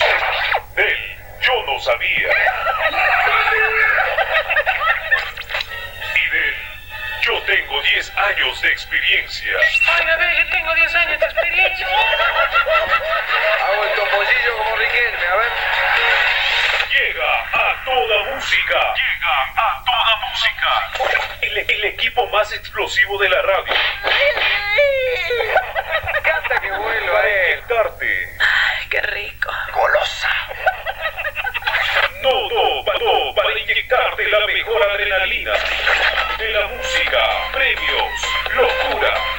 años. Él, yo no sabía. Y de él, yo tengo 10 años de experiencia. Ay, a ver, yo tengo 10 años de experiencia. Hago el topollillo como Riquelme, a ver. Llega a toda música. Llega a toda música. El, el equipo más explosivo de la radio. Canta que vuelo, Para eh. inyectarte. Ay, qué rico. Golosa. No, no, pa- no, para mejor adrenalina. De la música, premios, locura,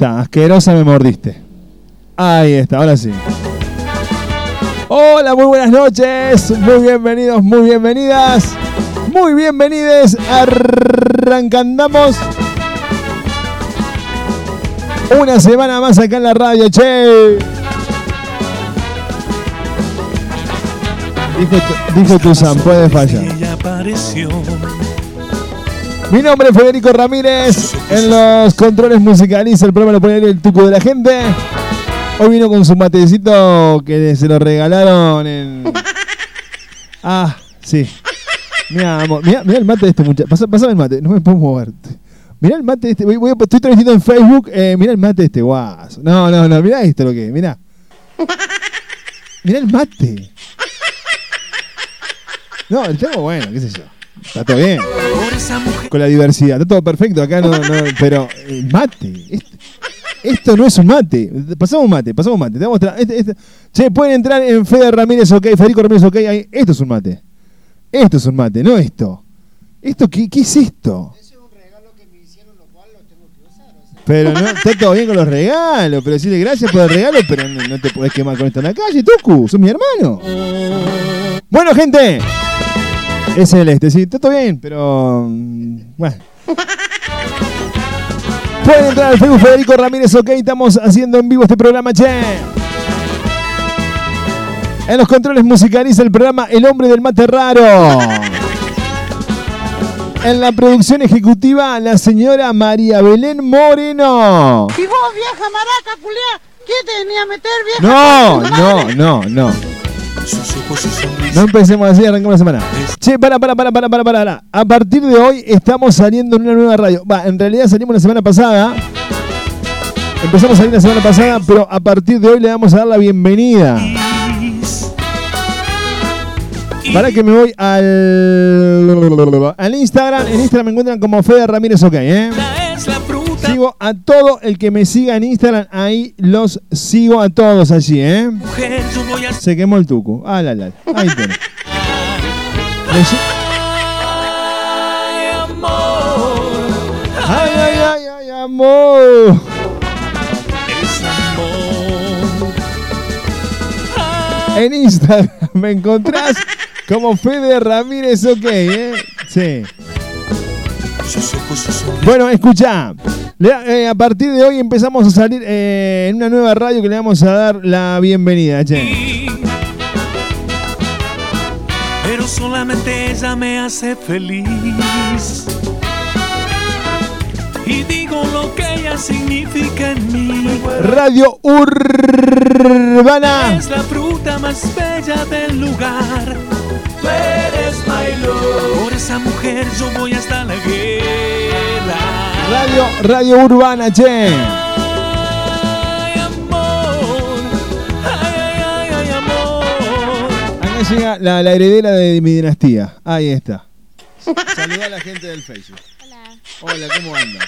está, asquerosa me mordiste. Ahí está, ahora sí. Hola, muy buenas noches, muy bienvenidos, muy bienvenidas, muy bienvenides. Arrancandamos una semana más acá en la radio, che. Dijo, tu- dijo Tuzán, puede fallar. Mi nombre es Federico Ramírez. En los controles musicaliza el programa lo pone el tuco de la gente. Hoy vino con su matecito que se lo regalaron en. Ah, sí. Mira, amor, mira, mira el mate de este muchacho. Pasa, pásame el mate, no me puedo mover. Mira el mate de este. Voy, voy a- estoy transmitiendo en Facebook. Eh, mira el mate de este guaso. No, no, no. Mira esto lo que es. Mira. Mira el mate. No, el tema bueno, qué sé yo. Está todo bien con la diversidad. Está todo perfecto acá, no, no, pero el mate. Esto, esto no es un mate. Pasamos un mate, pasamos un mate. Te voy a mostrar. Este- este- Che, pueden entrar en Fede Ramírez OK, Federico Ramírez OK. ahí. Esto es un mate. Esto es un mate, no esto. ¿Esto qué, qué es esto? Pero no, está todo bien con los regalos, pero decirle gracias por el regalo, pero no, no te podés quemar con esto en la calle, Tucu, sos mi hermano. Bueno, gente, es celeste, sí, está todo bien, pero. mm, Bueno. Pueden entrar al Facebook Federico Ramírez, ok, estamos haciendo en vivo este programa, che. En los controles musicaliza el programa El Hombre del Mate Raro. En la producción ejecutiva, la señora María Belén Moreno. Y vos, vieja maraca, ¿qué te venía a meter, vieja? No, no, no, no. No empecemos así, arrancamos la semana. Che, para, para, para, para, para, para. A partir de hoy estamos saliendo en una nueva radio. Va, en realidad salimos la semana pasada. Empezamos a salir la semana pasada, pero a partir de hoy le vamos a dar la bienvenida. Para que me voy al, al Instagram. En Instagram me encuentran como Fede Ramírez OK, ¿eh? Sigo a todo el que me siga en Instagram. Ahí los sigo a todos allí, ¿eh? Mujer, yo voy a Se quemó el tuco. Ah, la, la. Ahí tenés. Ay, amor. Ay, ay, ay, ay, amor. En Instagram me encontrás como Fede Ramírez, ok, ¿eh? Sí. Bueno, escucha. Le- eh, a partir de hoy empezamos a salir eh, en una nueva radio que le vamos a dar la bienvenida, che. Pero solamente ella me hace feliz. Y digo lo que ella significa en mí. Radio Urbana. Es la fruta más bella del lugar. Tú eres my love. Por esa mujer yo voy la guerra. Radio, Radio Urbana, che. Ay, amor. Ay, ay, ay, ay, amor. Acá llega la, la heredera de mi dinastía. Ahí está. Saludá a la gente del Facebook. Hola, ¿cómo andan?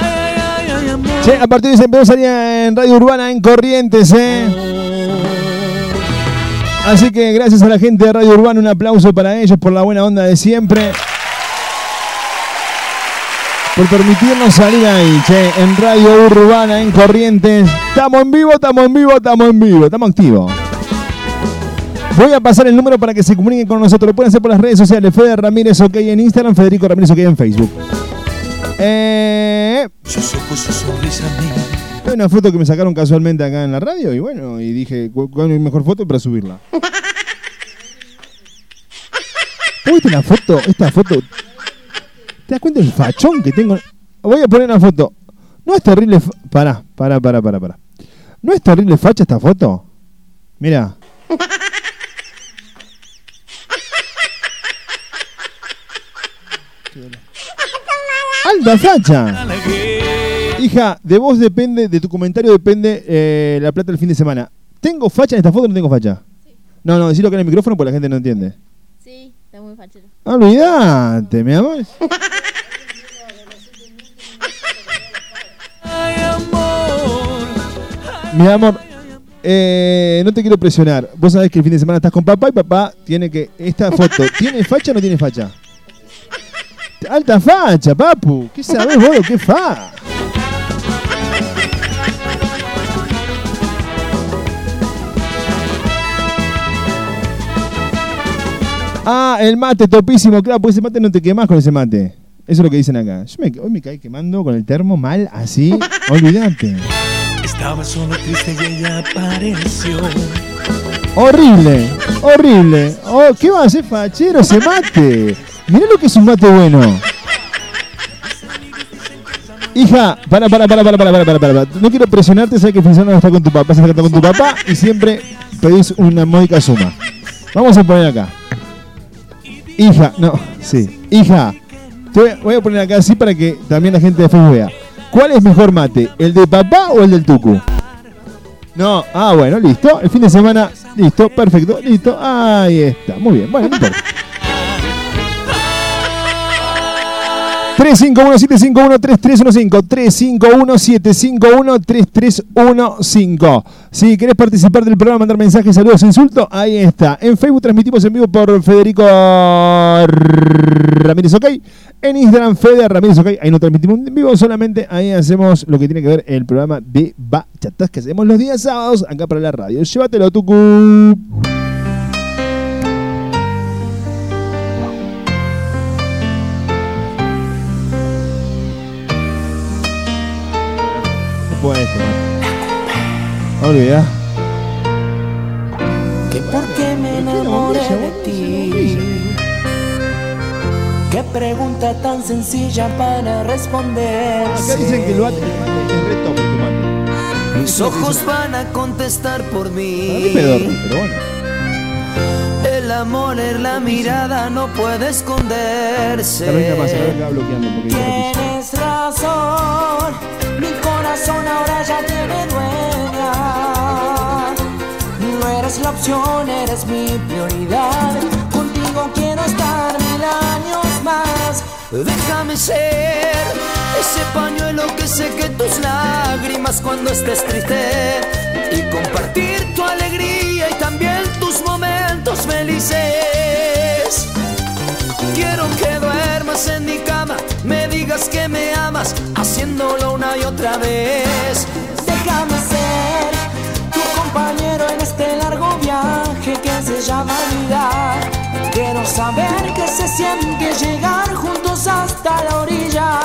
Ay, ay, ay, ay, amor. Che, a partir de hoy se empezó a salir en Radio Urbana en Corrientes, ¿eh? Así que gracias a la gente de Radio Urbana, un aplauso para ellos por la buena onda de siempre. Por permitirnos salir ahí, che, en Radio Urbana en Corrientes. Estamos en vivo, estamos en vivo, estamos en vivo, estamos activos. Voy a pasar el número para que se comuniquen con nosotros. Lo pueden hacer por las redes sociales. Fede Ramírez OK en Instagram, Federico Ramírez OK en Facebook. Eh, Sus ojos, su sonrisa mía. hay una foto que me sacaron casualmente acá en la radio y bueno, y dije, ¿cu- ¿cuál es mi mejor foto para subirla? ¿Vos ¿Viste la foto? Esta foto. ¿Te das cuenta del fachón que tengo? Voy a poner una foto. ¿No es terrible? fa- Pará, pará, pará, pará, pará. ¿No es terrible facha esta foto? Mira. ¡Alta facha! Hija, de vos depende, de tu comentario depende eh, la plata del fin de semana. ¿Tengo facha en esta foto o no tengo facha? No, no, decirlo que en el micrófono porque la gente no entiende. Está muy fachero. Olvídate, mi amor. Mi amor, eh, no te quiero presionar. Vos sabés que el fin de semana estás con papá y papá tiene que. Esta foto, ¿tiene facha o no tiene facha? Alta facha, papu. ¿Qué sabés vos? ¿Qué fa? Ah, el mate topísimo, claro, pues ese mate no te quemás con ese mate. Eso es lo que dicen acá. Yo me, hoy me caí quemando con el termo mal, así. Olvídate. Estaba solo triste y ella apareció. Horrible, horrible. Oh, ¿Qué va a hacer fachero ese mate? Mirá lo que es un mate bueno. Hija, para, para, para, para, para, para, para, para. No quiero presionarte, sabes que pensando estar con tu papá, a estar con tu papá y siempre pedís una módica suma. Vamos a poner acá. Hija, no, sí. Hija, te voy- a poner acá así para que también la gente de Facebook vea. ¿Cuál es mejor mate? ¿El de papá o el del tucu? No, ah, bueno, listo. El fin de semana, listo, perfecto, listo. Ahí está, muy bien. Bueno. 351-751-3315 351-751-3315 Si querés participar del programa, mandar mensajes, saludos, insultos, ahí está. En Facebook transmitimos en vivo por Federico Ramírez OK. En Instagram, Fede Ramírez OK. Ahí no transmitimos en vivo, solamente ahí hacemos lo que tiene que ver el programa de bachatas que hacemos los días sábados acá para la radio. Llévatelo, Tucu. Este, man. Olvida. Que por qué me enamoré de ti. Qué pregunta tan sencilla para responder. Acá dicen que el mate es re top mate. Mis ojos van a contestar por mí pero bueno. El amor en la mirada no puede esconderse. Lo Tienes razón, mi corazón ahora ya tiene dueña. No eres la opción, eres mi prioridad. Contigo quiero estar mil años más. Déjame ser ese pañuelo que seque tus lágrimas cuando estés triste y compartir tu alegría y también tus momentos felices. Quiero que duermas en mi cama, me digas que me amas, una y otra vez. Déjame ser tu compañero en este largo viaje que se llama vida. Quiero saber qué se siente llegar juntos hasta la orilla.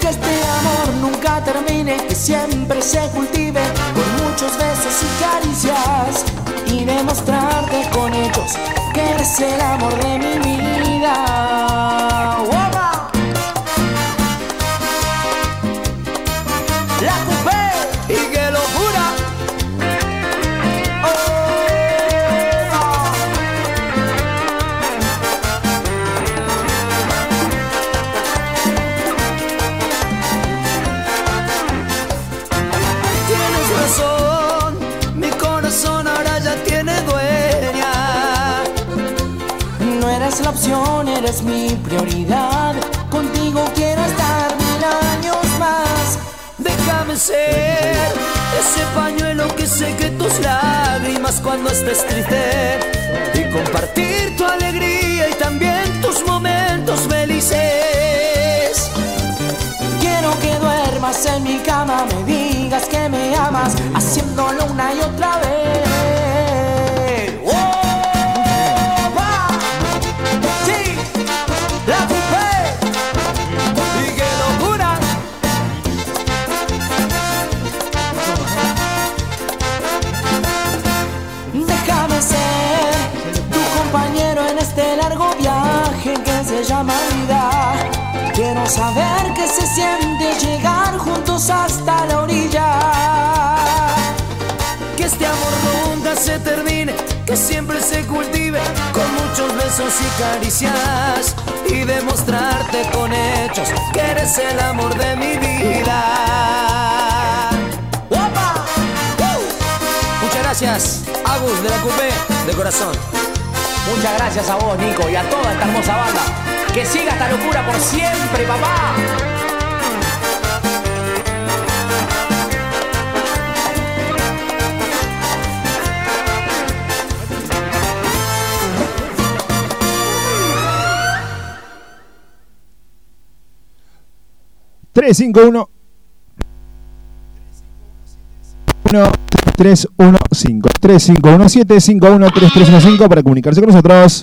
Que este amor nunca termine, que siempre se cultive con muchos besos y caricias y demostrarte con hechos que eres el amor de mi vida. La ese pañuelo que seque tus lágrimas cuando estés triste y compartir tu alegría y también tus momentos felices. Quiero que duermas en mi cama, me digas que me amas, haciéndolo una y otra vez. Saber qué se siente llegar juntos hasta la orilla. Que este amor nunca se termine, que siempre se cultive con muchos besos y caricias. Y demostrarte con hechos que eres el amor de mi vida. ¡Opa! ¡Uh! Muchas gracias, Agus de la Coupé, de corazón. Muchas gracias a vos, Nico, y a toda esta hermosa banda. Que siga esta locura por siempre, papá. Tres, cinco, uno. 1 315 3517 513315 para comunicarse con nosotros.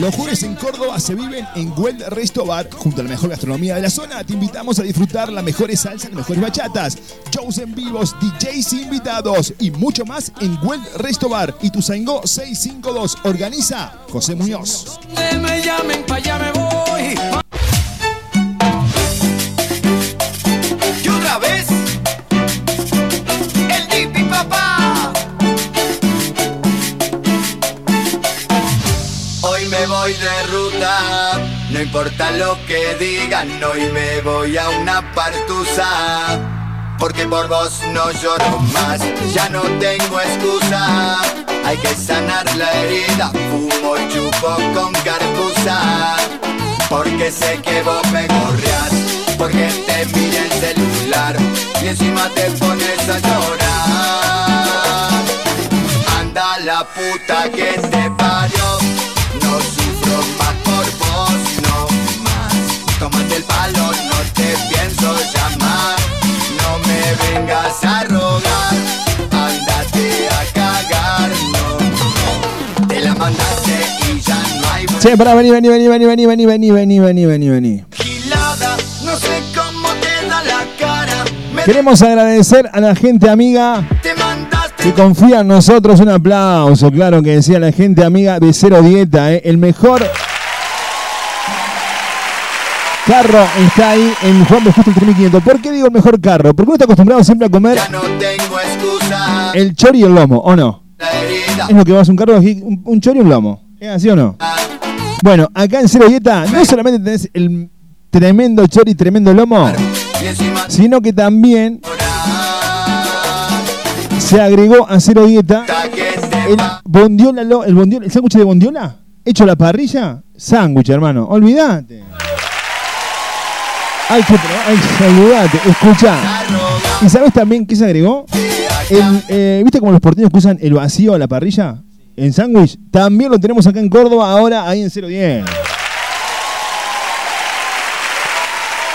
Los jueves en Córdoba se viven en Well Resto Bar. Junto a la mejor gastronomía de la zona, te invitamos a disfrutar las mejores salsas, las mejores bachatas, shows en vivos, DJs invitados y mucho más en Well Resto Bar. Y tu 652 organiza José Muñoz. Me llamen, allá me voy. No importa lo que digan, hoy me voy a una partusa. Porque por vos no lloro más, ya no tengo excusa. Hay que sanar la herida, fumo y chupo con carpusa. Porque sé que vos me gorreás, porque te mira el celular y encima te pones a llorar. Anda la puta que te parió, no sufro más palo, no te pienso llamar, no me vengas a rogar, ándate a cagar, no. Te la mandaste y ya no hay Che, pará, vení, vení, vení, vení, vení, vení, vení, vení, vení, vení, vení. gilada, no sé cómo te da la cara, me Queremos agradecer a la gente amiga te mandaste que confía en nosotros. Un aplauso, claro que decía la gente amiga de Cero Dieta, ¿eh? el mejor carro está ahí en Juan de Justo el 3500. ¿Por qué digo el mejor carro? Porque uno está acostumbrado siempre a comer no el chori y el lomo, ¿o no? Es lo que vas a un carro, un, un chori y un lomo. ¿Es así o no? Bueno, acá en Cero Dieta no solamente tenés el tremendo chori y tremendo lomo, sino que también se agregó a Cero Dieta el bondiola, el bondiola, el sándwich de bondiola hecho a la parrilla, sándwich, hermano, olvídate. Hay que olvídate, escucha. ¿Y sabes también qué se agregó? Eh, ¿Viste como los porteños usan el vacío a la parrilla? En sándwich. También lo tenemos acá en Córdoba, ahora ahí en 010.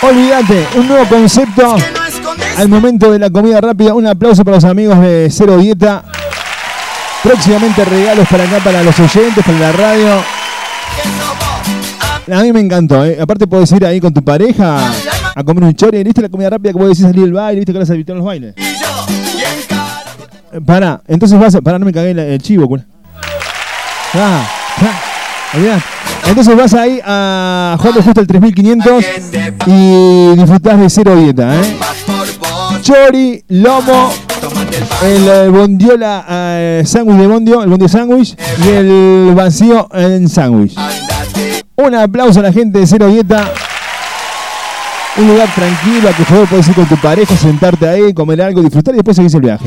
Olvídate, un nuevo concepto al momento de la comida rápida. Un aplauso para los amigos de Cero Dieta. Próximamente regalos para acá, para los oyentes, para la radio. A mí me encantó, ¿eh? aparte puedes ir ahí con tu pareja a comer un chori. ¿Viste la comida rápida que puedes decir salir del baile? ¿Viste que vas a evitar los bailes? Eh, Pará, entonces vas a. Pará, no me cagué el, chivo, cula. Ah, ah. Entonces vas ahí a Juan Justo el 3500 y disfrutás de cero dieta, ¿eh? Chori, lomo el eh, bondiola eh, sándwich de bondio, el bondio sándwich y el vacío en sándwich. Un aplauso a la gente de Cero Dieta. Un lugar tranquilo, a que por favor puedes ir con tu pareja, sentarte ahí, comer algo, disfrutar y después seguir el viaje.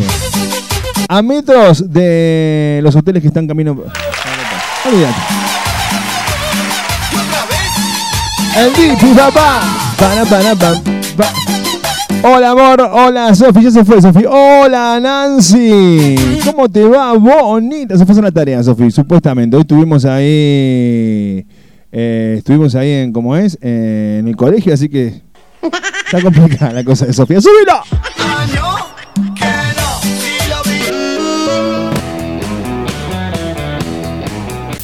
A metros de los hoteles que están camino. Olvídate. El Dipi, papá. Pana, pana, pam, pa. Hola, amor. Hola, Sofi. Ya se fue, Sofi. Hola, Nancy. ¿Cómo te va? Bonita. Se fue a hacer la tarea, Sofi, supuestamente. Hoy estuvimos ahí. Eh, estuvimos ahí en, ¿cómo es? Eh, en el colegio, así que. Está complicada la cosa de Sofía. ¡Súbilo!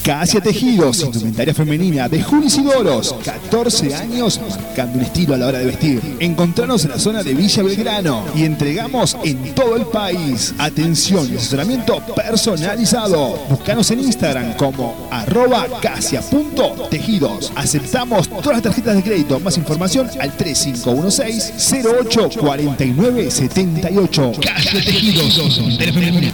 Casia Tejidos, indumentaria femenina de Julis y Doros. 14 años marcando un estilo a la hora de vestir. Encontranos en la zona de Villa Belgrano y entregamos en todo el país. Atención y asesoramiento personalizado. Búscanos en Instagram como arroba casia.tejidos. Aceptamos todas las tarjetas de crédito. Más información al 3516 08 49 78. Casia Tejidos, indumentaria femenina.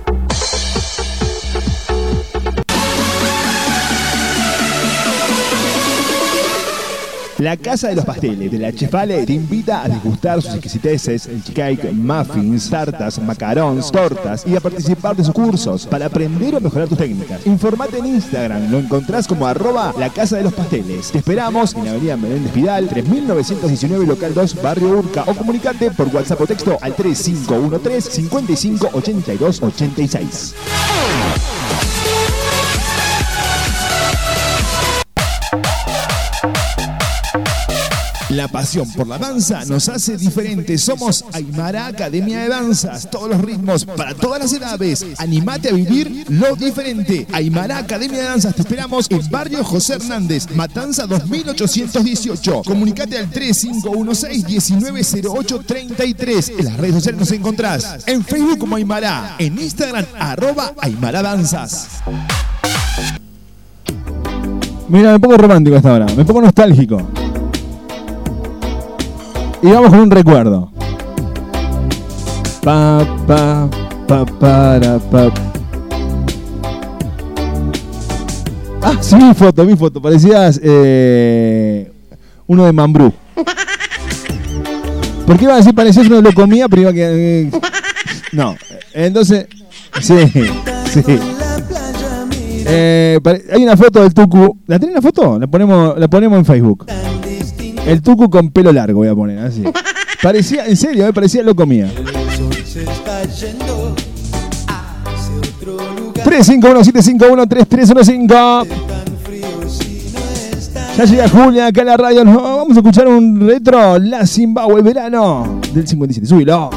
La Casa de los Pasteles de la Chefale te invita a degustar sus exquisiteces, cake, muffins, tartas, macarons, tortas y a participar de sus cursos para aprender o mejorar tus técnicas. Informate en Instagram, lo encontrás como arroba la Casa de los Pasteles. Te esperamos en la avenida Menéndez Vidal, 3919 local 2, barrio Urca o comunicate por WhatsApp o texto al 3513 55 82 86. La pasión por la danza nos hace diferentes. Somos Aymara Academia de Danzas. Todos los ritmos para todas las edades. Animate a vivir lo diferente. Aymara Academia de Danzas. Te esperamos en Barrio José Hernández, Matanza 2818. Comunicate al 3516-190833. En las redes sociales nos encontrás. En Facebook como Aymara. En Instagram, arroba Aymara Danzas. Mira, me pongo romántico hasta ahora, me pongo nostálgico. Y vamos con un recuerdo. Pa, pa, pa, para, pa. Ah, sí, mi foto, mi foto. Parecías eh, uno de Mambrú. ¿Por qué iba a decir parecías uno de lo comía? Pero iba a quedar, eh, No, entonces. Sí, sí. Eh, hay una foto del Tucu. ¿La tenés la foto? La ponemos, la ponemos en Facebook. El Tucu con pelo largo voy a poner, así. Parecía, en serio, eh, parecía lo comía. 351-751-3315. Ya llega Julia acá a la radio. Vamos a escuchar un retro, La Zimbabue verano del 57. Súbilo.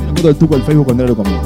Una foto del Tucu al Facebook cuando era lo comía.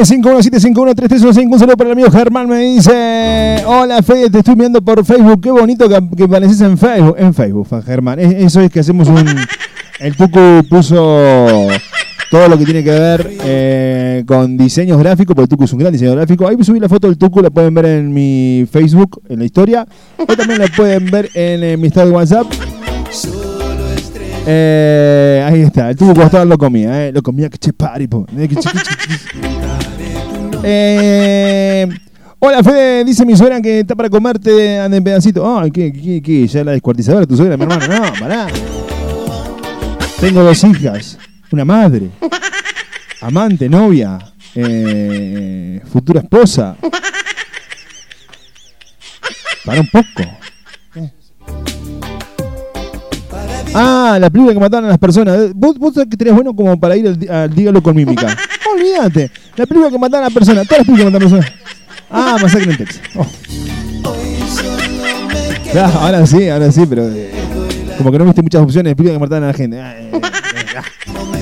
351-751-3316. Un saludo para el amigo Germán. Me dice: Hola Fede, te estoy viendo por Facebook. Qué bonito que, apareces en Facebook. En Facebook, Germán. Es- Eso es que hacemos un. El Tucu puso todo lo que tiene que ver eh, con diseños gráficos, porque Tucu es un gran diseñador gráfico. Ahí subí la foto del Tucu, la pueden ver en mi Facebook, en la historia. O también la pueden ver en, eh, mi estado de WhatsApp. Eh, ahí está, el Tucu costado lo comía, eh, lo comía. Eh, que che- eh, hola Fede, dice mi suegra que está para comerte anda en pedacito. Ay, ¿qué, qué, qué? Ya la descuartizadora tu suegra, mi hermano. No, pará. Tengo dos hijas, una madre, amante, novia, eh, futura esposa. Para un poco. Ah, la película que mataron a las personas. Vos, vos sabés que tenés bueno como para ir al, al Dígalo con mímica. Olvídate. La película que mataron a las personas. Todas las películas que mataron a las personas. Ah, Masacre en Texas. Oh. Ahora sí, ahora sí, pero eh, como que no viste muchas opciones de películas que mataron a la gente. Ah, eh, eh, ah.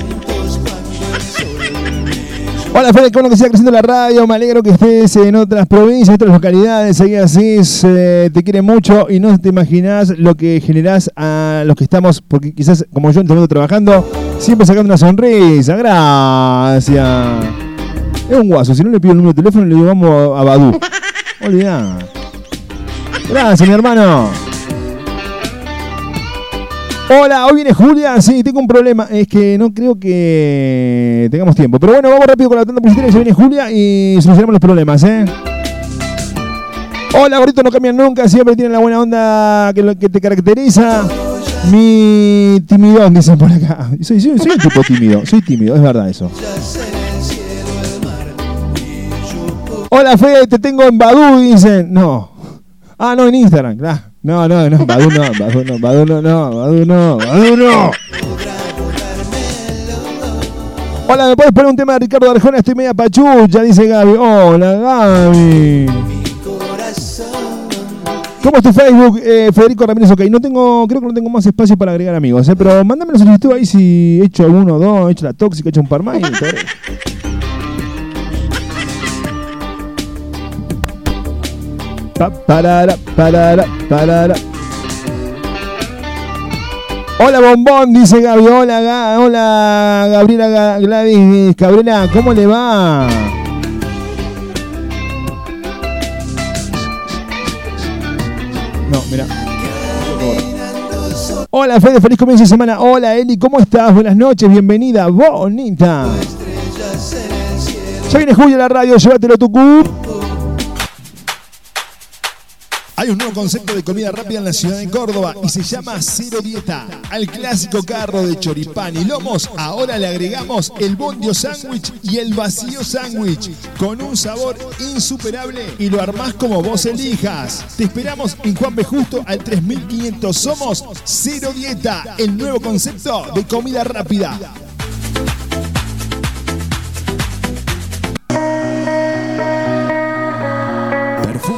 Hola Fede, qué bueno que siga creciendo la radio, me alegro que estés en otras provincias, en otras localidades, seguí así, se- te quiere mucho y no te imaginas lo que generás a los que estamos, porque quizás como yo en este trabajando, siempre sacando una sonrisa, gracias. Es un guaso, si no le pido el número de teléfono le digo vamos a Badu. Olvidá. Gracias mi hermano. Hola, hoy viene Julia. Sí, tengo un problema. Es que no creo que tengamos tiempo. Pero bueno, vamos rápido con la tanda publicitaria. Ya viene Julia y solucionamos los problemas, ¿eh? Hola, gordito, no cambian nunca. Siempre tienen la buena onda que, lo- que te caracteriza. Mi timidón, dicen por acá. Soy un tipo tímido. Soy tímido, es verdad eso. Hola, Fede, te tengo en Badu, dicen. No. Ah, no, en Instagram, claro. No, no, no, Badu no, Badu no, Badu no. Hola, ¿me puedes poner un tema de Ricardo Arjona? Estoy media pachucha, dice Gaby. Hola, Gaby. ¿Cómo es tu Facebook, eh, Federico Ramírez? Ok, no tengo, creo que no tengo más espacio para agregar amigos, eh, pero mándame la solicitud ahí si he hecho alguno o dos, he hecho la tóxica, he hecho un par más y Pa, parara, parara, parara. Hola Bombón, dice Gaby. Hola, hola Gabriela Ga- Gladys. Gabriela, ¿cómo le va? No, mira. Hola Fede, feliz comienzo de semana. Hola Eli, ¿cómo estás? Buenas noches, bienvenida, bonita. Ya viene Julio a la radio, llévatelo tu cup. Hay un nuevo concepto de comida rápida en la ciudad de Córdoba y se llama Cero Dieta. Al clásico carro de choripán y lomos, ahora le agregamos el bondio sándwich y el vacío sándwich con un sabor insuperable y lo armás como vos elijas. Te esperamos en Juan B. Justo al 3500. Somos Cero Dieta, el nuevo concepto de comida rápida.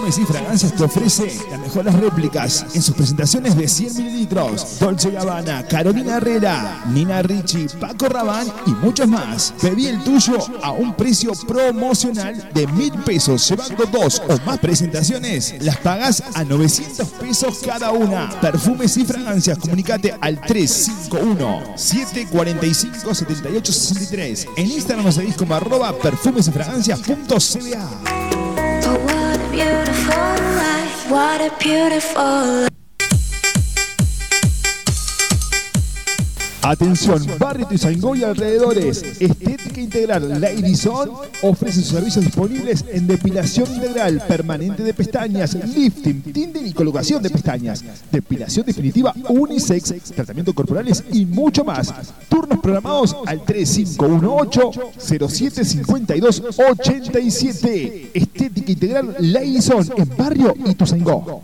Perfumes y Fragancias te ofrece las mejores réplicas en sus presentaciones de 100 mililitros. Dolce Gabbana, Carolina Herrera, Nina Ricci, Paco Rabanne y muchos más. Pedí el tuyo a un precio promocional de mil pesos. Llevando dos o más presentaciones, las pagas a 900 pesos cada una. Perfumes y Fragancias, comunicate al 351-745-7863. En Instagram nos seguís como arroba perfumesyfragancias.cba. Oh, what a beautiful life, what a beautiful life. Atención, Barrio Tuzangó y alrededores. Estética Integral Lady-Son ofrece sus servicios disponibles en depilación integral permanente de pestañas, lifting, tinding y colocación de pestañas, depilación definitiva unisex, tratamientos corporales y mucho más. Turnos programados al 3518-075287. Estética Integral Lady-Son en Barrio Ituzaingó.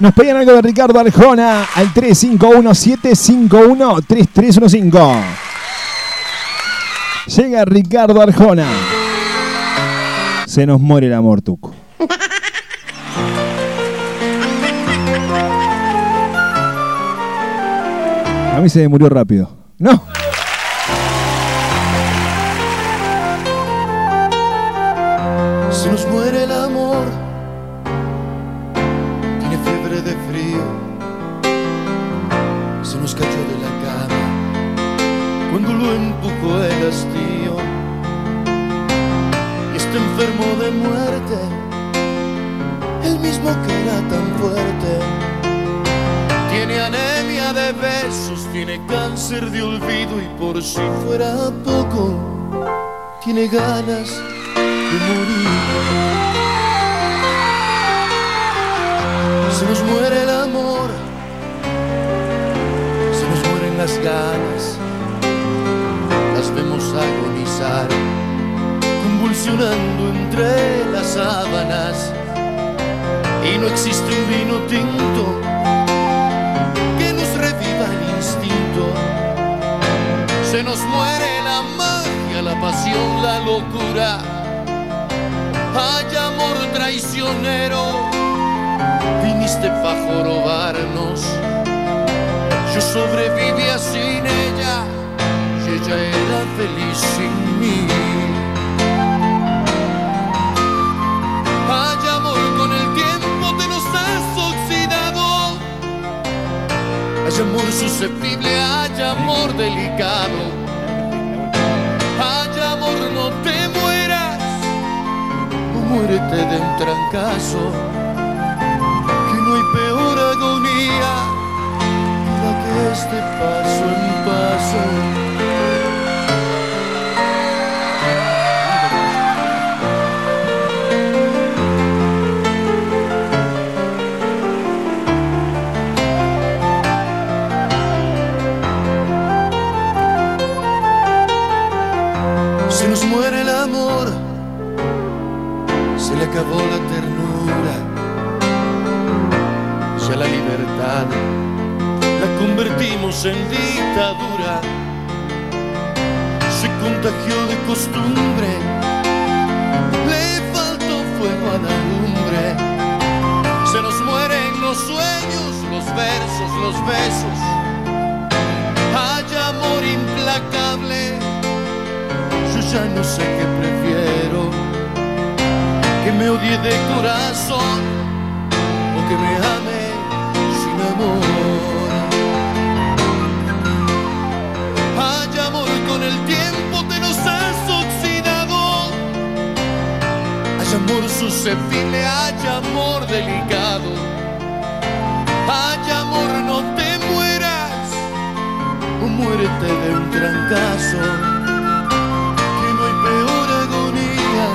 Nos pedían algo de Ricardo Arjona al 351-751-3315. Llega Ricardo Arjona. Se nos muere el amor, Tuco. A mí se me murió rápido. No. Si fuera poco, tiene ganas de morir. Se nos muere el amor, se nos mueren las ganas, las vemos agonizar, convulsionando entre las sábanas. Y no existe un vino tinto Se nos muere la magia, la pasión, la locura. Hay amor traicionero, viniste para jorobarnos. Yo sobrevivía sin ella y ella era feliz sin mí. Hay amor con el tiempo te nos has oxidado. Hay amor susceptible, hay amor delicado. Hay amor, no te mueras muérete de un trancazo. Que no hay peor agonía que la que es de paso en paso. En dictadura. Se contagió de costumbre, le faltó fuego a la lumbre, Se nos mueren los sueños, los versos, los besos. Hay amor implacable. Yo ya no sé qué prefiero. Que me odie de corazón o que me ame sin amor. El tiempo te nos has oxidado. Hay amor susceptible, hay amor delicado. Hay amor, no te mueras o muérete de un trancazo. Que no hay peor agonía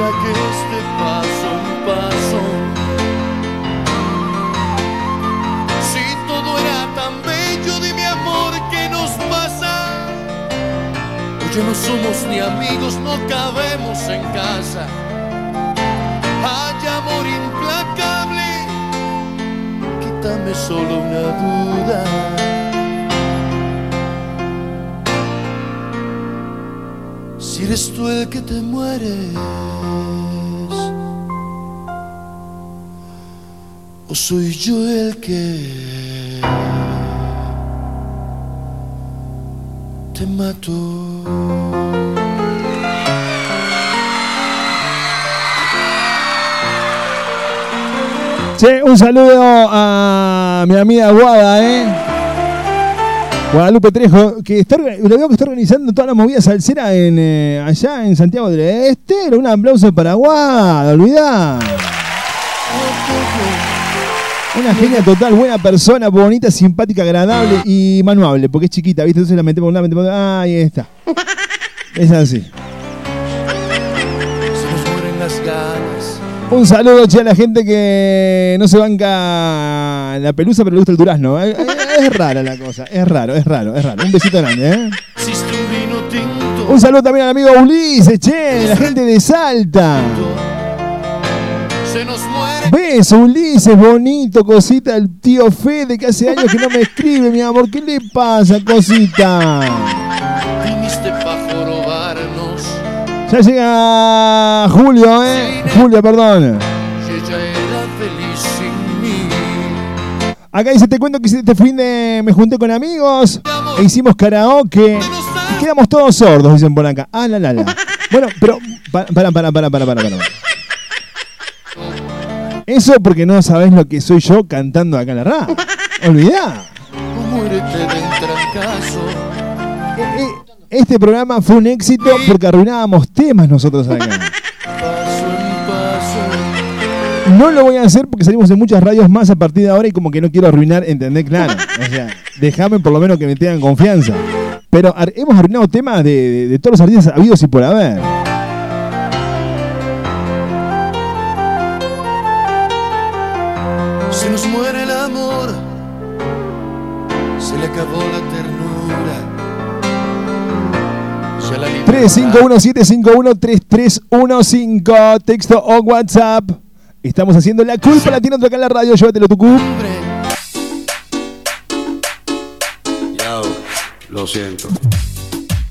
la que este paso en paso. Ya no somos ni amigos, no cabemos en casa. Hay amor implacable, quítame solo una duda. Si eres tú el que te mueres, o soy yo el que te mato. Che, un saludo a mi amiga Guada, ¿eh? Guadalupe Trejo, que está, lo veo que está organizando toda la movida salsera en, eh, allá en Santiago del Estero. Un aplauso para Guada, olvidá. Una genia total, buena persona, bonita, simpática, agradable y manuable, porque es chiquita, ¿viste? Entonces la metemos por un lado, metemos. Ah, ahí está. Es así. Se nos mueren las ganas. Un saludo, che, a la gente que no se banca la pelusa, pero le gusta el durazno. Eh, eh, Es rara la cosa, es raro, es raro, es raro. Un besito grande, ¿eh? Un saludo también al amigo Ulises, che, la gente de Salta. Se nos muere. Beso, Ulises, bonito, cosita, el tío Fede que hace años que no me escribe, mi amor. ¿Qué le pasa, cosita? Viniste jorobarnos. Ya llega Julio, ¿eh? Julio, perdón. Acá dice, te cuento que este fin de me junté con amigos e hicimos karaoke. Y quedamos todos sordos, dicen por acá. Ah, la, la, la. Bueno, pero... Para, para, para, para, para, para. para. Eso porque no sabés lo que soy yo cantando acá en la radio. Olvidá. De un trancazo. Este programa fue un éxito porque arruinábamos temas nosotros acá. No lo voy a hacer porque salimos en muchas radios más a partir de ahora y como que no quiero arruinar, ¿entendés? Claro. O sea, déjame por lo menos que me tengan confianza. Pero hemos arruinado temas de, de- de todos los artistas habidos y por haber. 351-751-3315, texto o WhatsApp. Estamos haciendo la culpa la tiene otro acá en la radio, llévatelo tu. Yao, lo siento.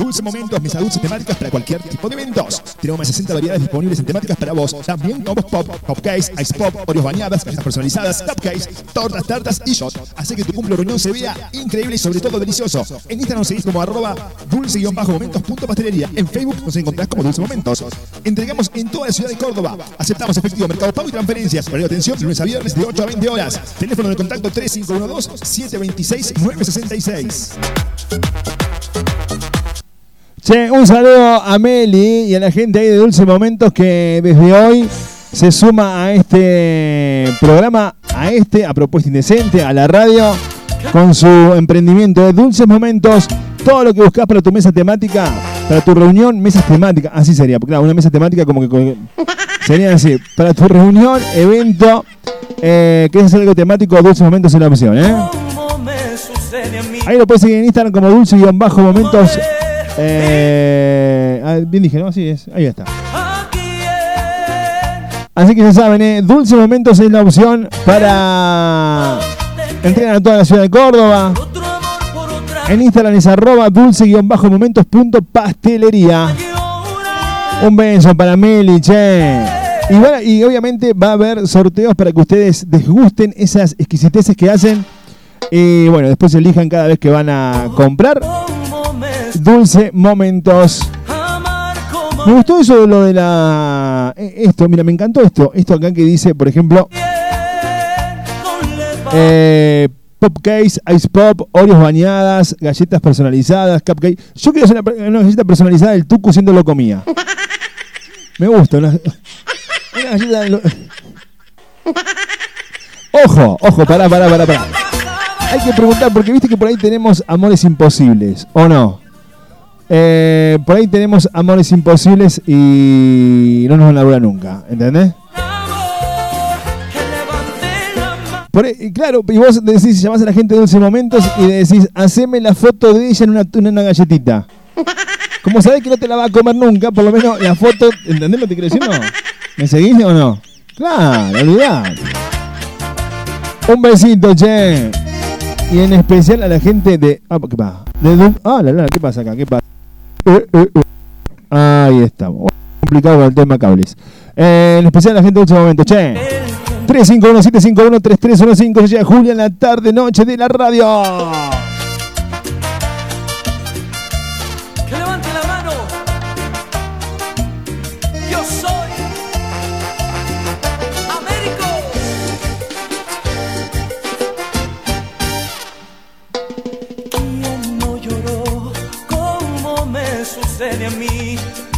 Dulce Momentos, mesa dulces temáticas para cualquier tipo de eventos. Tenemos más de 60 variedades disponibles en temáticas para vos. También combos pop, case, ice pop, oreos bañadas, galletas personalizadas, cupcakes, tortas, tartas y shot. Hace que tu cumple reunión se vea increíble y sobre todo delicioso. En Instagram nos seguís como arroba dulce-momentos.pastelería. En Facebook nos encontrás como Dulce Momentos. Entregamos en toda la ciudad de Córdoba. Aceptamos efectivo, mercado pago y transferencias. Horario atención lunes a viernes de 8 a 20 horas. Teléfono de contacto 3512-726-966. Che, un saludo a Meli y a la gente ahí de Dulce Momentos que desde hoy se suma a este programa, a este, a Propuesta Indecente, a la radio, con su emprendimiento de Dulces Momentos. Todo lo que buscas para tu mesa temática, para tu reunión, mesas temáticas, así sería, porque claro, una mesa temática como que sería así, para tu reunión, evento, eh, querés hacer algo temático, Dulces Momentos es la opción, ¿eh? Ahí lo puedes seguir en Instagram como dulce-momentos. Eh, ah, bien dije, ¿no? Así es. Ahí está. Así que ya saben, eh, Dulce Momentos es la opción para entrenar a toda la ciudad de Córdoba. En Instagram es arroba dulce-momentos.pastelería. Un beso para Meli, che. Y, va- y obviamente va a haber sorteos para que ustedes desgusten esas exquisiteces que hacen. Y bueno, después elijan cada vez que van a comprar. Dulce Momentos. Me gustó eso de lo de la. eh, Esto, mira, me encantó esto. Esto acá que dice, por ejemplo. Eh, pop case, ice pop, Oreos bañadas, galletas personalizadas, cupcake. Yo quiero hacer una, una galleta personalizada del tucu siendo lo comía. Me gusta. Una, una galleta. lo- Ojo, ojo, pará, pará, pará, pará. Hay que preguntar, porque viste que por ahí tenemos amores imposibles, ¿o no? Eh, por ahí tenemos amores imposibles y no nos van a durar nunca, ¿entendés? Por ahí- claro, y vos decís, llamás a la gente de Dulce Momentos y le decís, haceme la foto de ella en una, en una galletita. Como sabés que no te la va a comer nunca, por lo menos la foto, ¿entendés lo que quiero decir? No. ¿Me seguís o no? Claro, olvidá. Un besito, che. Y en especial a la gente de. Ah, ¿qué pasa? Ah, la, la, ¿qué pasa acá? ¿Qué pasa? Eh, eh, eh. Ahí estamos. Complicado con el tema cables. En especial a la gente de último momento, che. 351-751-3315. Llega Julia en la tarde, noche de la radio. Sucede a mí?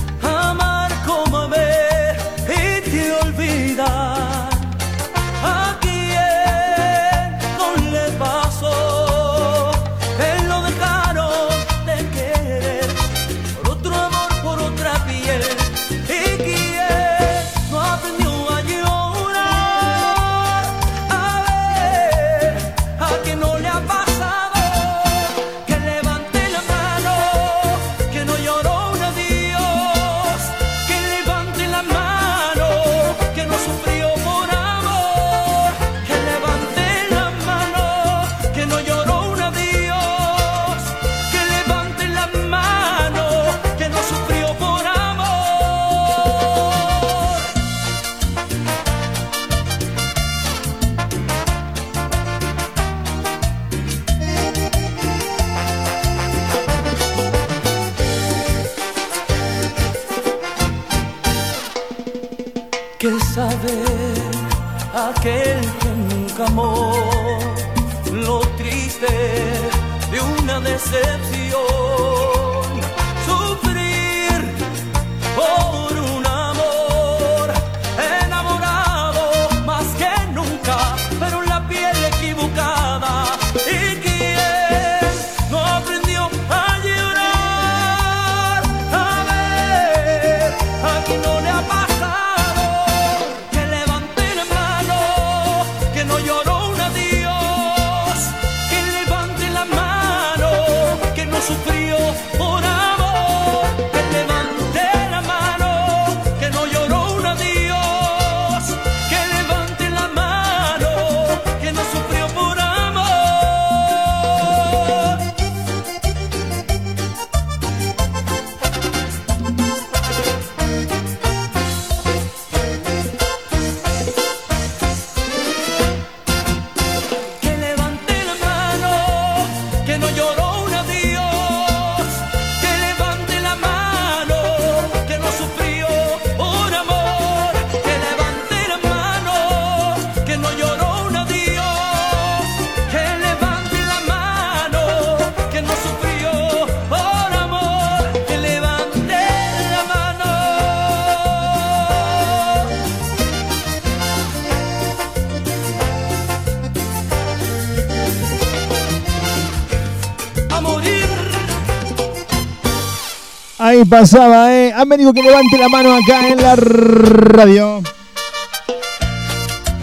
Ahí pasaba, eh. Américo que levante la mano acá en la radio.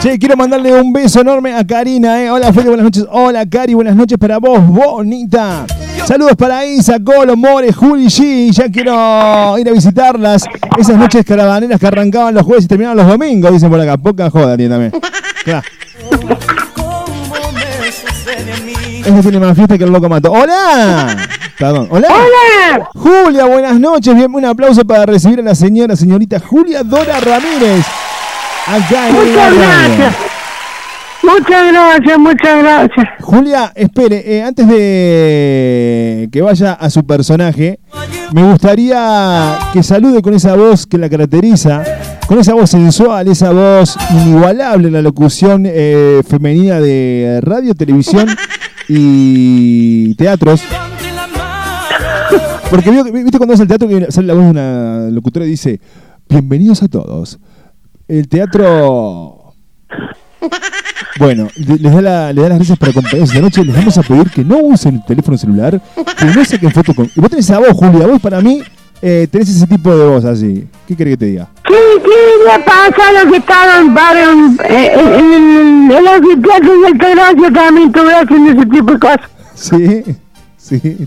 Che, quiero mandarle un beso enorme a Karina, ¿eh? Hola, Fede, buenas noches. Hola, Cari, buenas noches para vos, bonita. Saludos para Isa, Colo, More, Juli, G. Ya quiero ir a visitarlas. Esas noches caravaneras que arrancaban los jueves y terminaban los domingos, dicen por acá. Poca joda tiene también. Claro. Ese tiene más fiesta que el loco mato. ¡Hola! Perdón. ¿Hola? ¡Hola! Julia, buenas noches. Bien, un aplauso para recibir a la señora, señorita Julia Dora Ramírez. Acá en Muchas gracias. Muchas gracias, muchas gracias. Julia, espere, eh, antes de que vaya a su personaje, me gustaría que salude con esa voz que la caracteriza, con esa voz sensual, esa voz inigualable en la locución eh, femenina de radio, televisión y teatros. Porque viste cuando vas al teatro que sale la voz de una locutora y dice, bienvenidos a todos. El teatro bueno, le- les da, la- le da las gracias por acompañarnos esta noche. Les vamos a pedir que no usen el teléfono celular, que no saquen fotos con. Y vos tenés esa voz, Julia. Vos para mí eh, tenés ese tipo de voz así. ¿Qué querés que te diga? Sí, sí, le pasa a los que estaban para eh, en, en, en los teatros de Altagracia también tuve haciendo ese tipo de cosas. Sí, sí.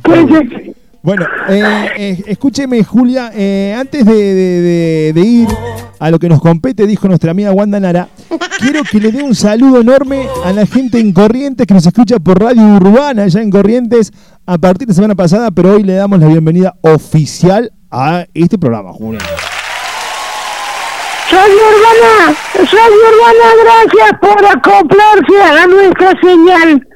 Bueno, eh, eh, escúcheme, Julia. eh, antes de, de- de- de ir a lo que nos compete, dijo nuestra amiga Wanda Nara, quiero que le dé un saludo enorme a la gente en Corrientes que nos escucha por Radio Urbana, ya en Corrientes, a partir de semana pasada, pero hoy le damos la bienvenida oficial a este programa, Julia. Radio Urbana, Radio Urbana, gracias por acoplarse a nuestra señal.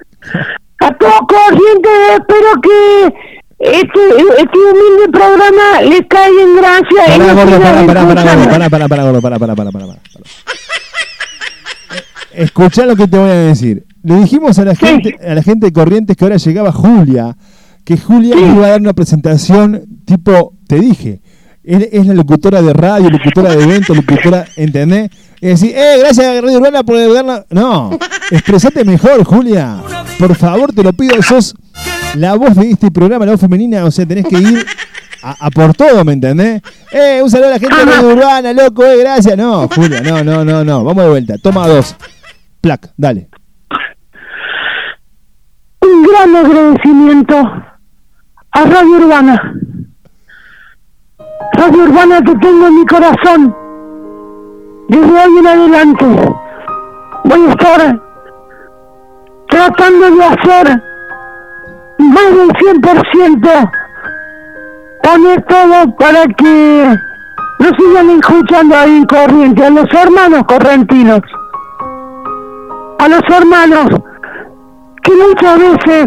A todo corriente, espero que este, este humilde programa le caiga en gracia. Pará, gordo, pará, pará, pará, pará, pará, pará, gordo, pará, pará, pará, pará, pará. Escuchá lo que te voy a decir. Le dijimos a la gente, a la gente de Corrientes que ahora llegaba Julia, que Julia iba a dar una presentación tipo, te dije, es la locutora de radio, locutora de eventos, locutora, ¿entendés? Es decir, eh, gracias a Radio Urbana por darla. No, expresate mejor, Julia. Por favor, te lo pido, sos la voz de este programa, la voz femenina, o sea, tenés que ir a, a por todo, ¿me entendés? Eh, un saludo a la gente de Radio Urbana, loco, eh, gracias. No, Julia, no, no, no, no. Vamos de vuelta. Toma dos. Plac, dale. Un gran agradecimiento a Radio Urbana. Radio Urbana que tengo en mi corazón. Desde hoy en adelante voy a estar tratando de hacer más del 100%. Poner todo para que nos sigan escuchando ahí en corriente, a los hermanos correntinos. A los hermanos que muchas veces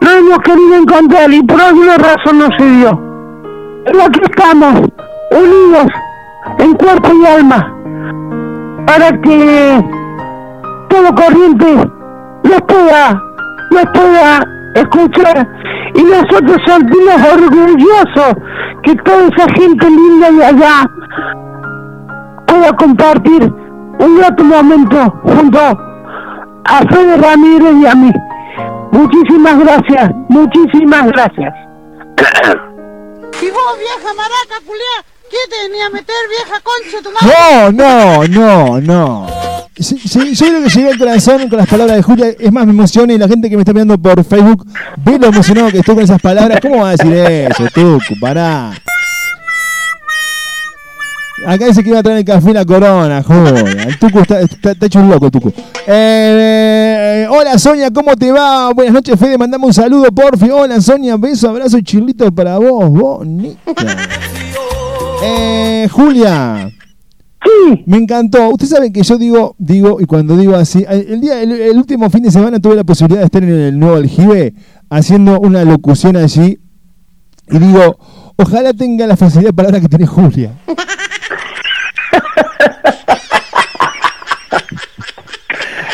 no hemos querido encontrar y por alguna razón no se dio. Pero aquí estamos, unidos en cuerpo y alma, para que todo corriente nos pueda, nos pueda escuchar y nosotros sentimos orgullosos que toda esa gente linda de allá pueda compartir un grato momento junto a Fede Ramírez y a mí. Muchísimas gracias, muchísimas gracias. ¿Y vos, vieja maraca, culiá? ¿Quién te venía a meter, vieja concha tu madre? No, no, no, no. Sí, sí, yo creo que llegué al corazón con las palabras de Julia. Es más, me emociona y la gente que me está viendo por Facebook ve lo emocionado que estoy con esas palabras. ¿Cómo va a decir eso, Tucu? Pará. Acá dice que iba a traer el café la corona, Julia. El Tucu está, está- está hecho un loco, Tucu. Eh, hola, Sonia, ¿cómo te va? Buenas noches, Fede. Mandame un saludo, porfi. Hola, Sonia. Beso, abrazo y para vos, bonita. Eh, Julia. Sí. Me encantó. Usted sabe que yo digo, digo, y cuando digo así, el día, el, el último fin de semana tuve la posibilidad de estar en el nuevo aljibe haciendo una locución allí. Y digo, ojalá tenga la facilidad de palabra que tiene Julia.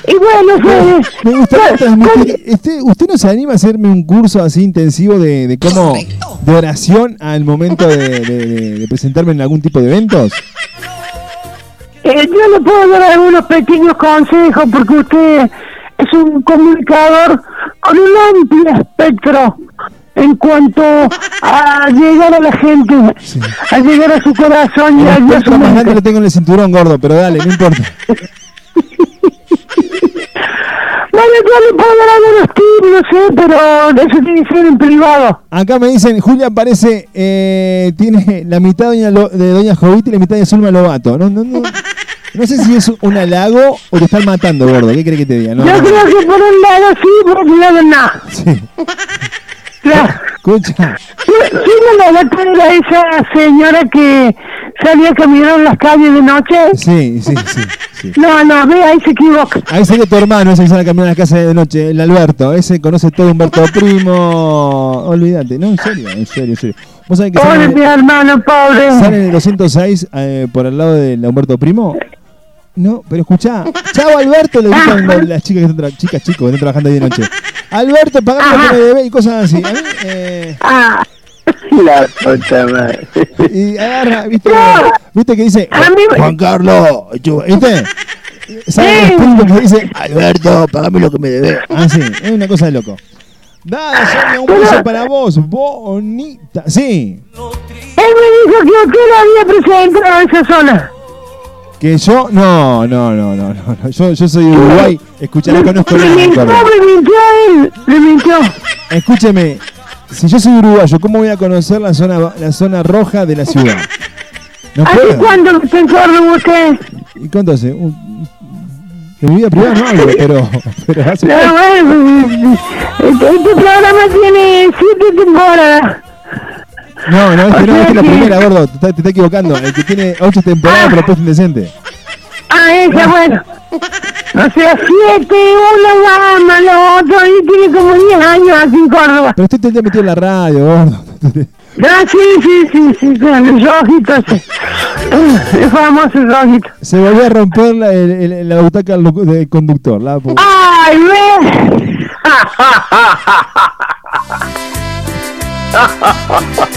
Y bueno, Me gustaría transmitir. Este, ¿Usted no se anima a hacerme un curso así intensivo de, de cómo. de oración al momento de, de- de- de presentarme en algún tipo de eventos? eh, yo le puedo dar algunos pequeños consejos porque usted es un comunicador con un amplio espectro en cuanto a llegar a la gente, a llegar a su corazón y a, a su mente. lo tengo en el cinturón gordo, pero dale, no importa. Bueno, yo le puedo dar algunos tips, no sé, pero eso tiene que ser en privado. Acá me dicen, Julia parece, eh, tiene la mitad de Doña, Lo- de Doña Jovita y la mitad de Zulma Lobato. No, no, no. No sé si es un halago o te están matando, gordo. ¿Qué crees que te diga? No, yo no. creo que por un lado sí, por otro lado no. Sí. Claro. Escucha. ¿Quién la Lobato era esa señora que salía a caminar en las calles de noche? Sí, sí, sí. sí. No, no, ve, ahí se equivoca. Ahí sería tu hermano, ese que sale a caminar a la casa de noche, el Alberto. Ese conoce todo Humberto Primo. Olvídate, no, en serio, en serio, en serio. ¿Vos sabés que Pobre sale, mi hermano, pobre. sale en el 206 eh, por el lado de la Humberto Primo? No, pero escuchá. Chao, Alberto, le gritan las- chicas que están, tra- chicas, chicos, que están trabajando ahí de noche. Alberto, pagame lo que me debe y cosas así. A mí, eh, Ah, La puta madre. y agarra, ¿viste? ¿Viste que dice Juan Carlos? chu- ¿Viste? ¿Sabes puntos que dice Alberto, pagame lo que me debe? Ah, sí, es una cosa de loco. Dale, Sonia, un beso para vos, bonita. Sí, Él me dijo que usted había presentado esa zona. Que yo, no, no, no, no, no, no. Yo, yo soy de Uruguay, escucha, no conozco nada. me mintió le mintió. Escúcheme, si yo soy uruguayo, ¿cómo voy a conocer la zona, la zona roja de la ciudad? No ¿Hace cuánto que en Córdoba usted? ¿Y cuánto hace? De mi vida privada no hablo, pero, pero hace... No, bueno, este, este programa tiene siete temporadas. No, no, este no, esta es la primera, gordo, te, está- te está equivocando. El que tiene ocho temporadas, pero después indecente. Ah, esa, bueno. O sea, siete, uno gama, lo otro, y tiene como 10 años aquí en Córdoba. Pero usted te metido en la radio, gordo. Ah, sí, sí, sí, sí, con los ojitos. sí. Ah, Es famoso el ojito. Se volvió a romper la, el- el- la butaca del conductor. La, ¡Ay, ve!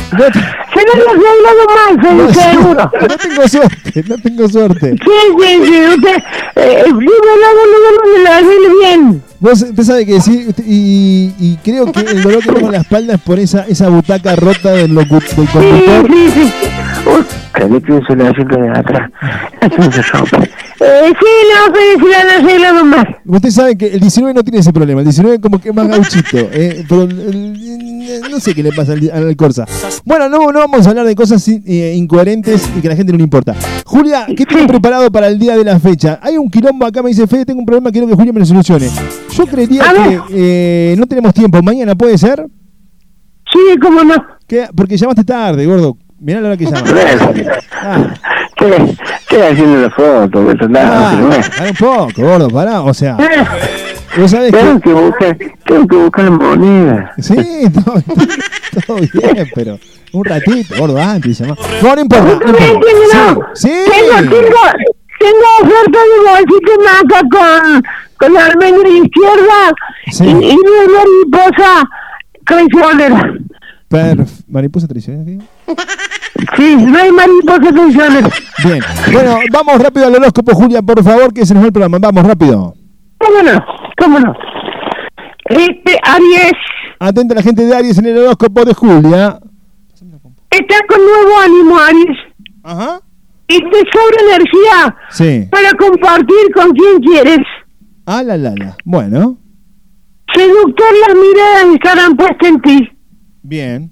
Se me lo he hablado mal, No, se- sí, seguro. no tengo suerte, no tengo suerte. Sí, sí, sí, usted, eh, dime luego, luego, luego, lo arregle bien. Vos, usted sabe que sí, y, y creo que el dolor que tengo en la espalda es por esa, esa butaca rota del, locu- del Sí, conductor. sí, sí. Que le pienso el asiento de atrás. Eso se rompe. Eh, sí, no sé si lo han arreglado mal. Usted sabe que el 19 no tiene ese problema, el 19 como que es más gauchito, eh, pero el- no sé qué le pasa al, al Corsa. Bueno, no, no vamos a hablar de cosas eh, incoherentes y que a la gente no le importa. Julia, ¿qué tiene preparado para el día de la fecha? Hay un quilombo acá, me dice Fede, tengo un problema, quiero que Julia me lo solucione. Yo creería que eh, no tenemos tiempo, mañana puede ser. Sí, cómo no. ¿Qué? Porque llamaste tarde, gordo. Mirá la hora que llamas. Ah, Estoy, estoy haciendo la foto, está ah, un poco, gordo, pará. O sea, vos sabés Tengo que... que buscar, tengo que buscar moneda. Sí, todo, todo bien, pero un ratito, gordo, antes llamá. No, no importa. no ¿Me importa. no? Sí, Tengo, sí. tengo, tengo oferta de bolsita de maca con, con la almendra izquierda Sí. y, y de mariposa traicionera. Perf- Mariposa traicionera, ¿qué? Sí, no hay mariposa traicionera. Bien. Bueno, vamos rápido al horóscopo, Julia, por favor, que se nos va el programa. Vamos, rápido. ¿Cómo no? ¿Cómo no? Este, Aries, Atenta a la gente de Aries en el horóscopo de Julia. está con nuevo ánimo, Aries. Ajá. Y te sobra energía Sí. para compartir con quien quieres. Ah, la, la, la. Bueno, Seductor, las miradas estarán puestas en ti. bien.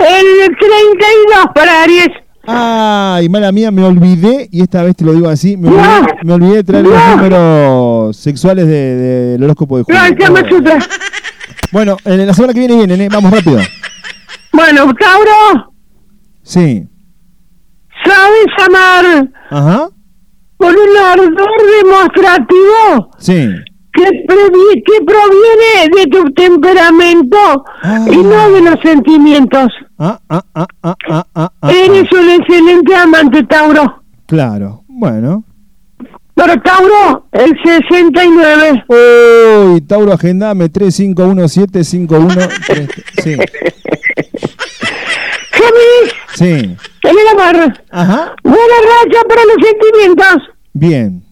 El 32 para Aries. Ay, mala mía, me olvidé, y esta vez te lo digo así, me olvidé, me olvidé de traer los números sexuales de- de- del horóscopo de No, Sutra. Bueno, en la semana que viene vienen, ¿eh? Vamos rápido. Bueno, Tauro, Sí. ¿sabes amar Ajá. con un ardor demostrativo Sí. Que, previ- que proviene de tu temperamento y no de los sentimientos? Ah, ah, ah, ah, ah, ah, ah. Eres un excelente amante, Tauro. Claro. Bueno. Pero Tauro, el 69. Uy, Tauro, agendame 351751. Sí. Géminis, Sí. en el amor. Ajá. Buena racha para los sentimientos. Bien.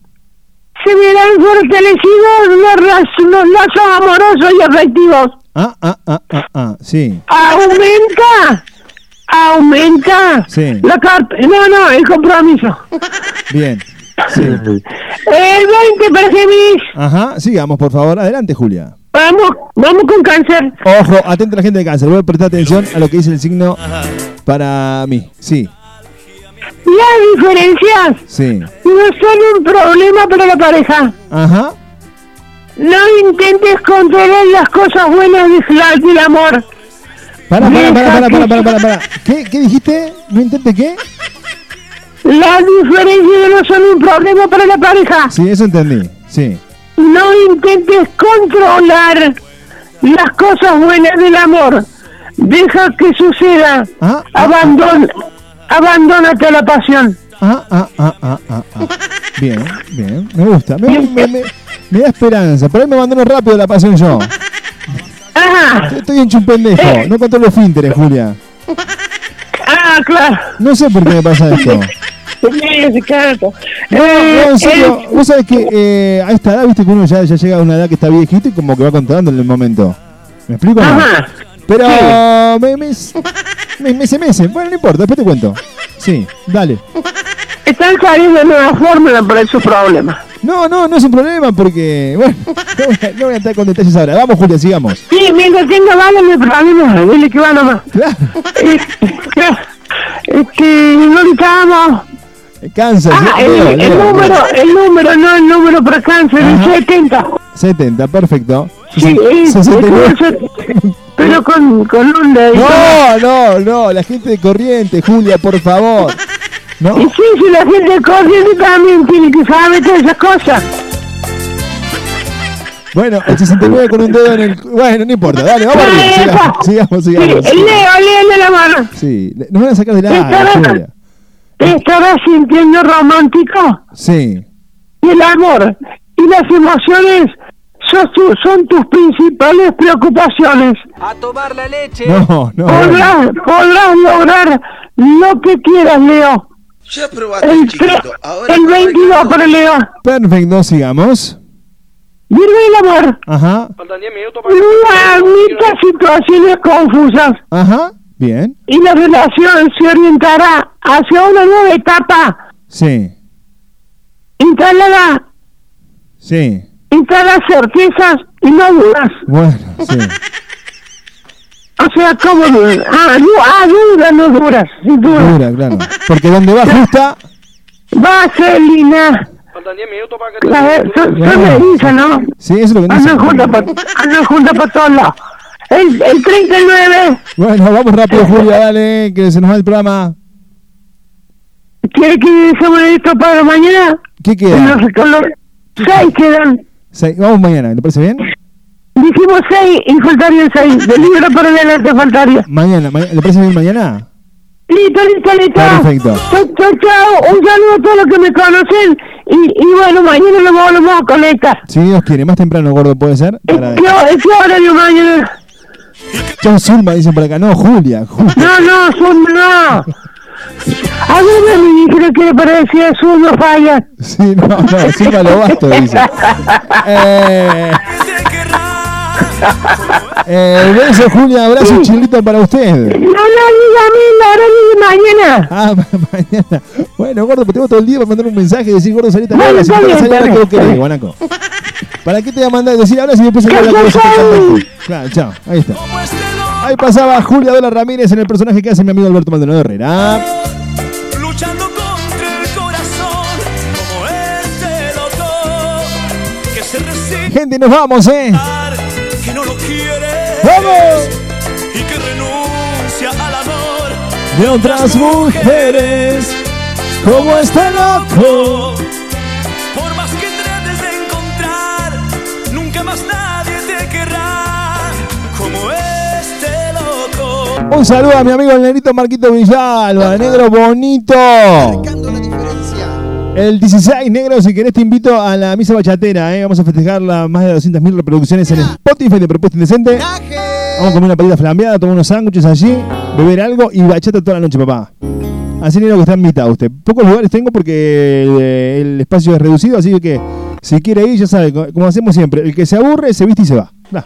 Se verán fortalecidos los, raz- los lazos amorosos y afectivos. Ah, ah, ah, ah, ah. Sí. Aumenta, aumenta Sí. la carta. No, no, el compromiso. Bien. El 20 percibís. Ajá, sigamos, por favor. Adelante, Julia. Vamos, vamos con cáncer. Ojo, atenta a la gente de cáncer. Voy a prestar atención a lo que dice el signo para mí. Sí, Las diferencias sí. no son un problema para la pareja. Ajá. No intentes controlar las cosas buenas de la- del amor. Para, para, para, para, para, para, para. ¿Qué, ¿Qué dijiste? ¿No intente qué? Las diferencias no son un problema para la pareja. Sí, eso entendí. Sí. No intentes controlar las cosas buenas del amor. Deja que suceda. Ah, Abandona, abandónate a la pasión. Ah, ah, ah, ah, ah, ah. Bien, bien. Me gusta. Me, me, me- me da esperanza. Por ahí me abandono rápido la pasión yo. Ajá. Estoy hecho un pendejo. No controlo los finteres, Julia. Ah, claro. No sé por qué me pasa esto. No, Eh, no, en serio. eh, Vos sabés que eh, a esta edad, viste que uno ya, ya llega a una edad que está viejito y como que va controlando en el momento. ¿Me explico? no? Pero Sí. me, me, me, se mece. Bueno, no importa, después te cuento. Sí, dale. Están saliendo nuevas fórmulas para esos problemas. No, no, no es un problema porque, bueno, no voy a, no voy a entrar con detalles ahora. Vamos, Julia, sigamos. Sí, mientras tenga no hay problema. Dile que va nomás. Claro. Este, ¿dónde estábamos? Cáncer. Ah, Leo, el, el Leo. número, el número, no el número para cáncer, el 70. 70, perfecto. Sí, eh, 69. es- pero con, con un dedito. No, no, no, la gente de corriente, Julia, por favor. No. Y sí, si la gente corriente también tiene que saber todas esas cosas. Bueno, el 69 con un dedo en el. Bueno, no importa, dale, vamos arriba. Sigamos, sigamos, Sí, sigamos. el Leo, Leo de la mano. Sí, nos van a sacar de la Estará- Julia. ¿Te estarás sintiendo romántico? Sí. Y el amor y las emociones son, tu- son tus principales preocupaciones. A tomar la leche. No, no. Podrás, podrás lograr lo que quieras, Leo. Ya probaste, El, chiquito. Ahora el 22 para Leo. Perfecto, sigamos. Virgo del amor. Ajá, No admita situaciones confusas ajá, bien. y la relación se orientará hacia una nueva etapa. Sí, Instalará, sí. instala certezas y no dudas. Bueno, sí. O sea, ¿cómo dudas? Ah, du- ah, dudas, no duras, sin duda. Dura, claro. Porque donde va justa. Vaselina. La- Son son mellizas, ¿no? Sí, eso es lo que dice. Andan juntas para andan juntas para todos lados. El, el 39, Bueno, vamos rápido, Julia, dale, que se nos va el programa. ¿quiere que dejemos esto para mañana? ¿Qué queda? con los seis quedan. Seis- Vamos mañana, ¿le parece bien? Dijimos seis y faltarían seis. De libro para adelante faltaría. Mañana, ma- ¿le parece bien mañana? Listo, listo, listo. Perfecto. Chao, chao, chao. Un saludo a todos los que me conocen. Y, y bueno, mañana nos volvemos a conectar. Si Dios quiere, más temprano, gordo, puede ser. ¿Qué, qué horario mañana? Chao, Zulma, dicen por acá. No, Julia. Julia. No, no, son no. Alguna me dijeron que para decir eso no falla. Sí, no, no, Zulma lo basto, dice. Eh, eh, beso, Julia, abrazo y chilito para usted. No, no, dígame la hora de mañana. Ah, ma- mañana. Bueno, gordo, pues tengo todo el día para mandar un mensaje y decir, gordo, salí. Bueno, Si está te bien, vas a salir está ahora, bien, ¿qué está querés, guanaco? ¿Para qué te voy a mandar decir ahora si después se la cosa. Claro, chao, ahí está. Ahí pasaba Julia Dola Ramírez en el personaje que hace mi amigo Alberto Maldonado Herrera. luchando contra el corazón como este loco que se resiste Gente, nos vamos, ¿eh? ¡Vamos! y que renuncia al amor De otras mujeres, como este loco. por más que trates de encontrar nunca más nadie te querrá como este loco Un saludo a mi amigo el negrito Marquito Villalba, negro bonito. El 16 negro, si querés te invito a la misa bachatera, ¿eh? vamos a festejar las más de 200.000 reproducciones en Spotify de Propuesta Indecente. Vamos a comer una patita flambeada, tomar unos sándwiches allí, beber algo y bachata toda la noche, papá. Así negro que está invitado usted. Pocos lugares tengo porque el, el espacio es reducido, así que si quiere ir, ya sabe, co- como hacemos siempre, el que se aburre, se viste y se va. Va.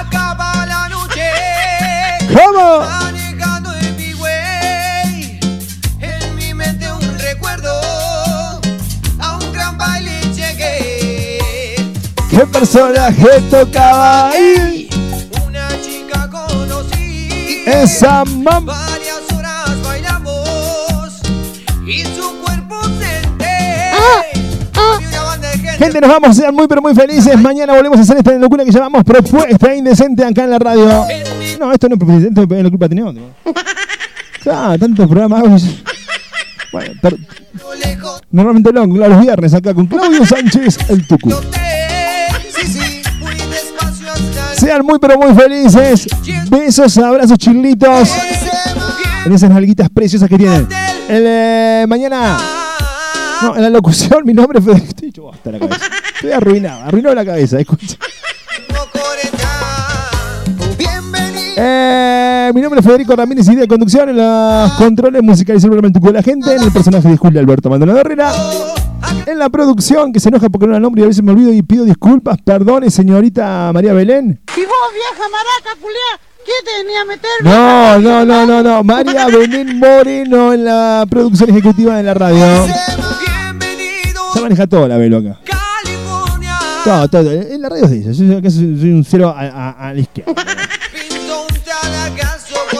acaba la noche ¡Vamos! ¿Qué personaje tocaba ahí? Una chica conocí. Esa mam. Varias horas bailamos. Y su cuerpo senté. Banda de gente. Nos vamos a ser muy pero muy felices. Mañana volvemos a hacer esta locura que llamamos Propuesta Indecente acá en la radio. No, esto no es Propuesta Indecente, es la culpa tenía otro. Ah, tantos programas. Bueno, per- normalmente lo hago los viernes acá con Claudio Sánchez, el Tucu. Sean muy pero muy felices. Besos, abrazos, chilitos. En esas nalguitas preciosas que tienen. Eh, mañana. No, en la locución, mi nombre la cabeza. Estoy arruinado, arruinado la cabeza, escucha. Eh, mi nombre es Federico Ramírez y de conducción en los controles musicales y el de la gente, en el personaje de Julio Alberto Maldonado Herrera, en la producción que se enoja porque no era el nombre y a veces me olvido y pido disculpas, perdone señorita María Belén. Y vos, vieja maraca, culiá, ¿qué te venía a meter? No, no, no, no, no, María Belén Moreno en la producción ejecutiva de la radio. Se maneja todo la velo acá. Todo, todo, en la radio es de ella, yo acá soy, soy un cero a, a- a la izquierda.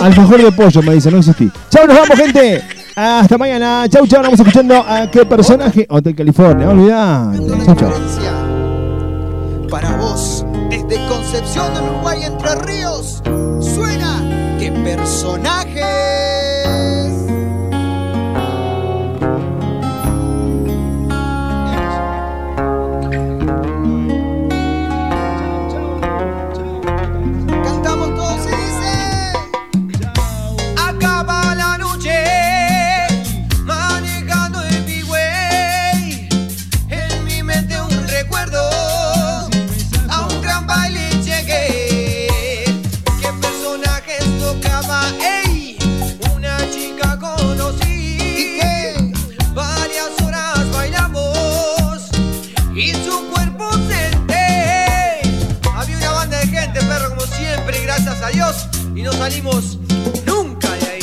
Alfajor de pollo, me dice, no existí. Chau, nos vamos, gente. Hasta mañana. Chau, chau. Vamos escuchando a qué personaje. Hotel California, olvidate. Chau, chau. Para vos, desde Concepción del Uruguay, Entre Ríos, suena que personajes. a Dios y no salimos nunca de ahí.